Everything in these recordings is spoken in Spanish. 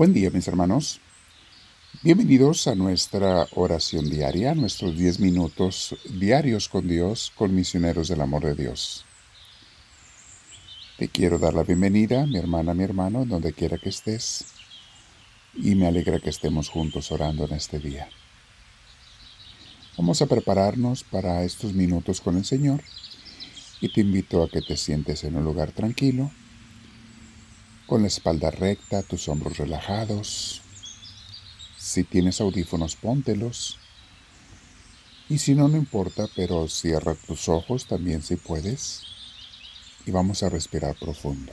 Buen día mis hermanos. Bienvenidos a nuestra oración diaria, nuestros 10 minutos diarios con Dios, con misioneros del amor de Dios. Te quiero dar la bienvenida, mi hermana, mi hermano, donde quiera que estés, y me alegra que estemos juntos orando en este día. Vamos a prepararnos para estos minutos con el Señor y te invito a que te sientes en un lugar tranquilo con la espalda recta, tus hombros relajados. Si tienes audífonos, póntelos. Y si no, no importa, pero cierra tus ojos también si puedes. Y vamos a respirar profundo,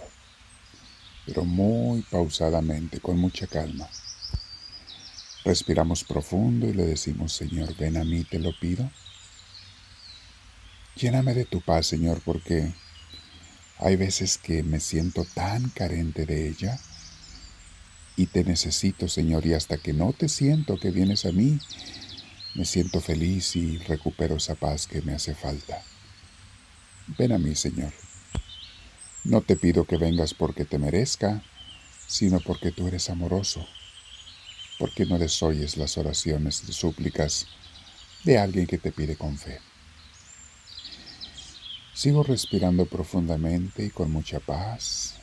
pero muy pausadamente, con mucha calma. Respiramos profundo y le decimos, Señor, ven a mí, te lo pido. Lléname de tu paz, Señor, porque hay veces que me siento tan carente de ella y te necesito, Señor, y hasta que no te siento que vienes a mí, me siento feliz y recupero esa paz que me hace falta. Ven a mí, Señor. No te pido que vengas porque te merezca, sino porque tú eres amoroso, porque no desoyes las oraciones y súplicas de alguien que te pide con fe. Sigo respirando profundamente y con mucha paz,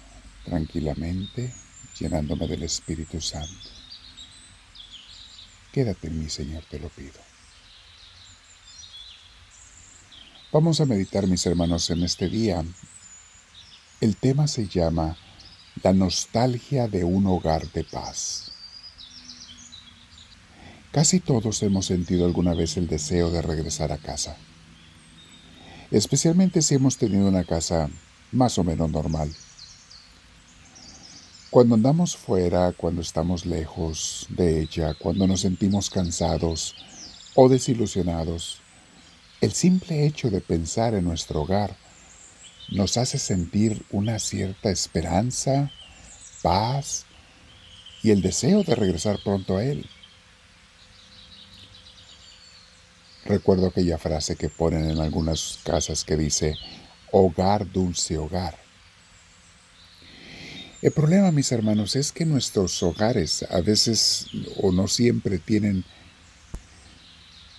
tranquilamente, llenándome del Espíritu Santo. Quédate en mí, Señor, te lo pido. Vamos a meditar, mis hermanos, en este día. El tema se llama La nostalgia de un hogar de paz. Casi todos hemos sentido alguna vez el deseo de regresar a casa especialmente si hemos tenido una casa más o menos normal. Cuando andamos fuera, cuando estamos lejos de ella, cuando nos sentimos cansados o desilusionados, el simple hecho de pensar en nuestro hogar nos hace sentir una cierta esperanza, paz y el deseo de regresar pronto a él. Recuerdo aquella frase que ponen en algunas casas que dice, hogar, dulce hogar. El problema, mis hermanos, es que nuestros hogares a veces o no siempre tienen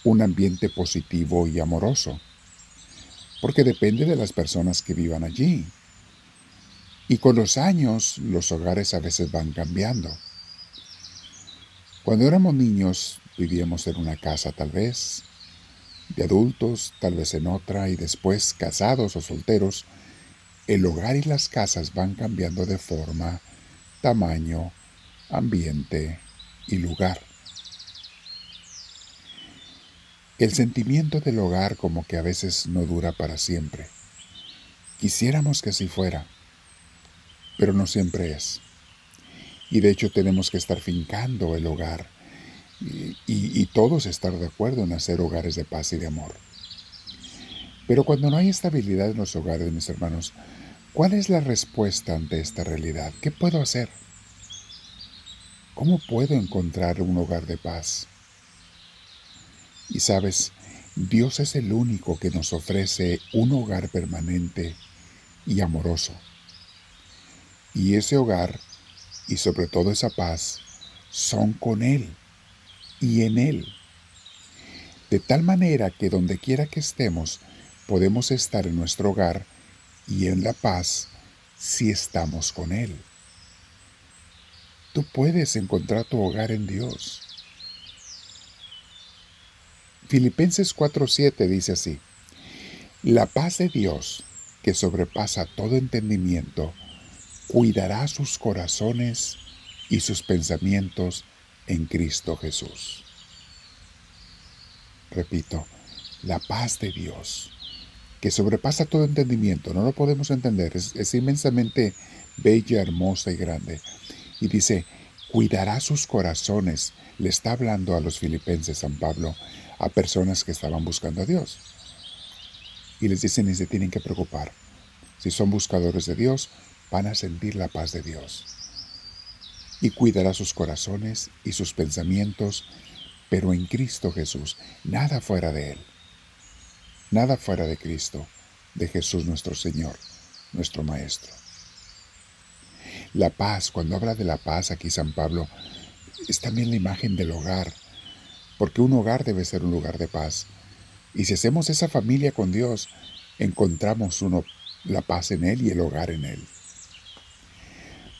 un ambiente positivo y amoroso, porque depende de las personas que vivan allí. Y con los años los hogares a veces van cambiando. Cuando éramos niños vivíamos en una casa tal vez, de adultos, tal vez en otra, y después casados o solteros, el hogar y las casas van cambiando de forma, tamaño, ambiente y lugar. El sentimiento del hogar como que a veces no dura para siempre. Quisiéramos que así fuera, pero no siempre es. Y de hecho tenemos que estar fincando el hogar y, todos estar de acuerdo en hacer hogares de paz y de amor. Pero cuando no hay estabilidad en los hogares, mis hermanos, ¿cuál es la respuesta ante esta realidad? ¿Qué puedo hacer? ¿Cómo puedo encontrar un hogar de paz? Y sabes, Dios es el único que nos ofrece un hogar permanente y amoroso. Y ese hogar, y sobre todo esa paz, son con Él y en Él. De tal manera que donde quiera que estemos, podemos estar en nuestro hogar y en la paz si estamos con Él. Tú puedes encontrar tu hogar en Dios. Filipenses 4:7 dice así, La paz de Dios, que sobrepasa todo entendimiento, cuidará sus corazones y sus pensamientos en Cristo Jesús. Repito, la paz de Dios, que sobrepasa todo entendimiento, no lo podemos entender, es, inmensamente bella, hermosa y grande. Y dice, cuidará sus corazones. Le está hablando a los filipenses San Pablo, a personas que estaban buscando a Dios. Y les dice, ni se tienen que preocupar. Si son buscadores de Dios, van a sentir la paz de Dios y cuidará sus corazones y sus pensamientos, pero en Cristo Jesús, nada fuera de Él. Nada fuera de Cristo, de Jesús nuestro Señor, nuestro Maestro. La paz, cuando habla de la paz aquí San Pablo, es también la imagen del hogar, porque un hogar debe ser un lugar de paz. Y si hacemos esa familia con Dios, encontramos uno, la paz en Él y el hogar en Él.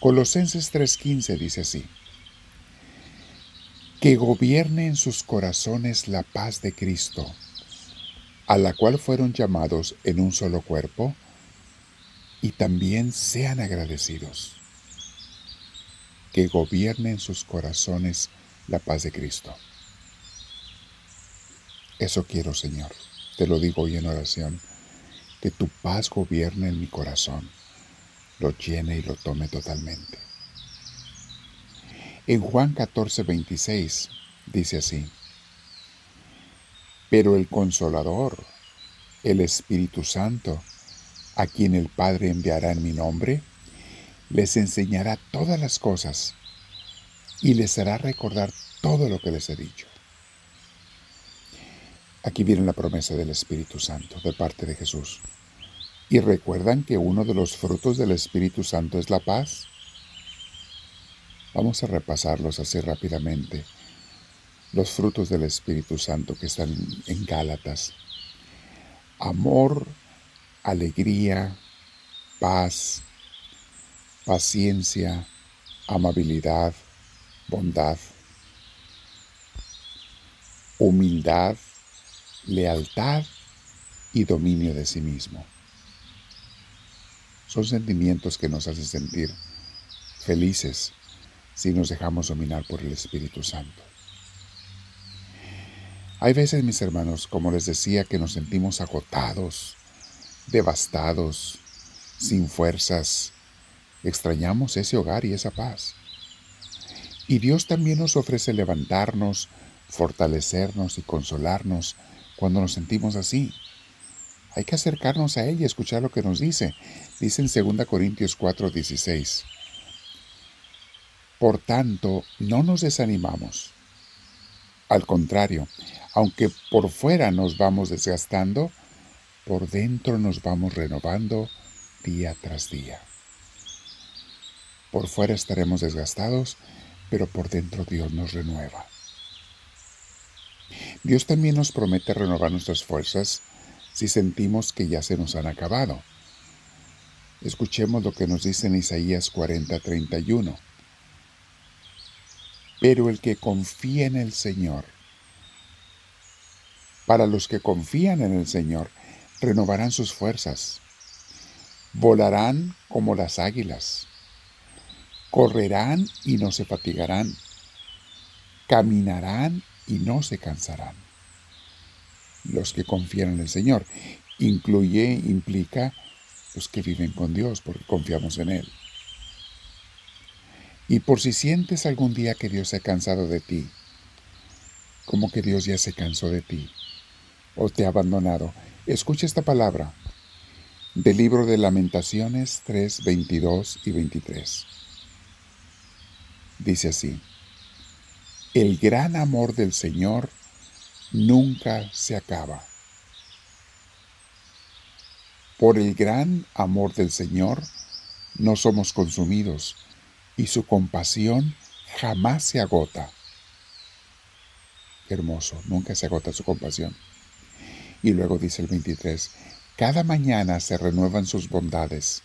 Colosenses 3:15 dice así, que gobierne en sus corazones la paz de Cristo, a la cual fueron llamados en un solo cuerpo, y también sean agradecidos que gobierne en sus corazones la paz de Cristo. Eso quiero, Señor. Te lo digo hoy en oración. Que tu paz gobierne en mi corazón, lo llene y lo tome totalmente. En Juan 14, 26 dice así, Pero el consolador, el Espíritu Santo, a quien el Padre enviará en mi nombre, les enseñará todas las cosas y les hará recordar todo lo que les he dicho. Aquí viene la promesa del Espíritu Santo de parte de Jesús. ¿Y recuerdan que uno de los frutos del Espíritu Santo es la paz? Vamos a repasarlos así rápidamente. Los frutos del Espíritu Santo que están en Gálatas. Amor, alegría, paz, paciencia, amabilidad, bondad, humildad, lealtad y dominio de sí mismo. Son sentimientos que nos hacen sentir felices si nos dejamos dominar por el Espíritu Santo. Hay veces, mis hermanos, como les decía, que nos sentimos agotados, devastados, sin fuerzas, extrañamos ese hogar y esa paz. Y Dios también nos ofrece levantarnos, fortalecernos y consolarnos cuando nos sentimos así. Hay que acercarnos a Él y escuchar lo que nos dice. Dice en 2 Corintios 4:16. Por tanto, no nos desanimamos. Al contrario, aunque por fuera nos vamos desgastando, por dentro nos vamos renovando día tras día. Por fuera estaremos desgastados, pero por dentro Dios nos renueva. Dios también nos promete renovar nuestras fuerzas si sentimos que ya se nos han acabado. Escuchemos lo que nos dice en Isaías 40:31. Pero el que confía en el Señor, para los que confían en el Señor, renovarán sus fuerzas, volarán como las águilas Correrán y no se fatigarán. Caminarán y no se cansarán. Los que confían en el Señor. Incluye, implica los que viven con Dios porque confiamos en Él. Y por si sientes algún día que Dios se ha cansado de ti, como que Dios ya se cansó de ti o te ha abandonado, escucha esta palabra del libro de Lamentaciones 3, 22 y 23. Dice así, el gran amor del Señor nunca se acaba. Por el gran amor del Señor no somos consumidos y su compasión jamás se agota. hermoso, nunca se agota su compasión. Y luego dice el 23, cada mañana se renuevan sus bondades.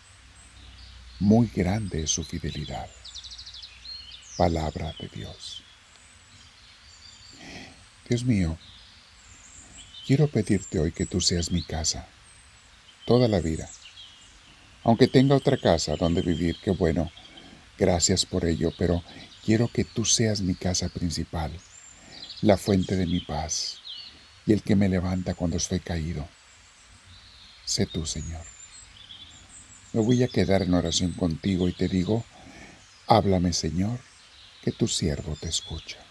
Muy grande es su fidelidad palabra de Dios. Dios mío, quiero pedirte hoy que tú seas mi casa, toda la vida. Aunque tenga otra casa donde vivir, qué bueno, gracias por ello, pero quiero que tú seas mi casa principal, la fuente de mi paz y el que me levanta cuando estoy caído. Sé tú, Señor. Me voy a quedar en oración contigo y te digo, háblame, Señor, que tu siervo te escucha.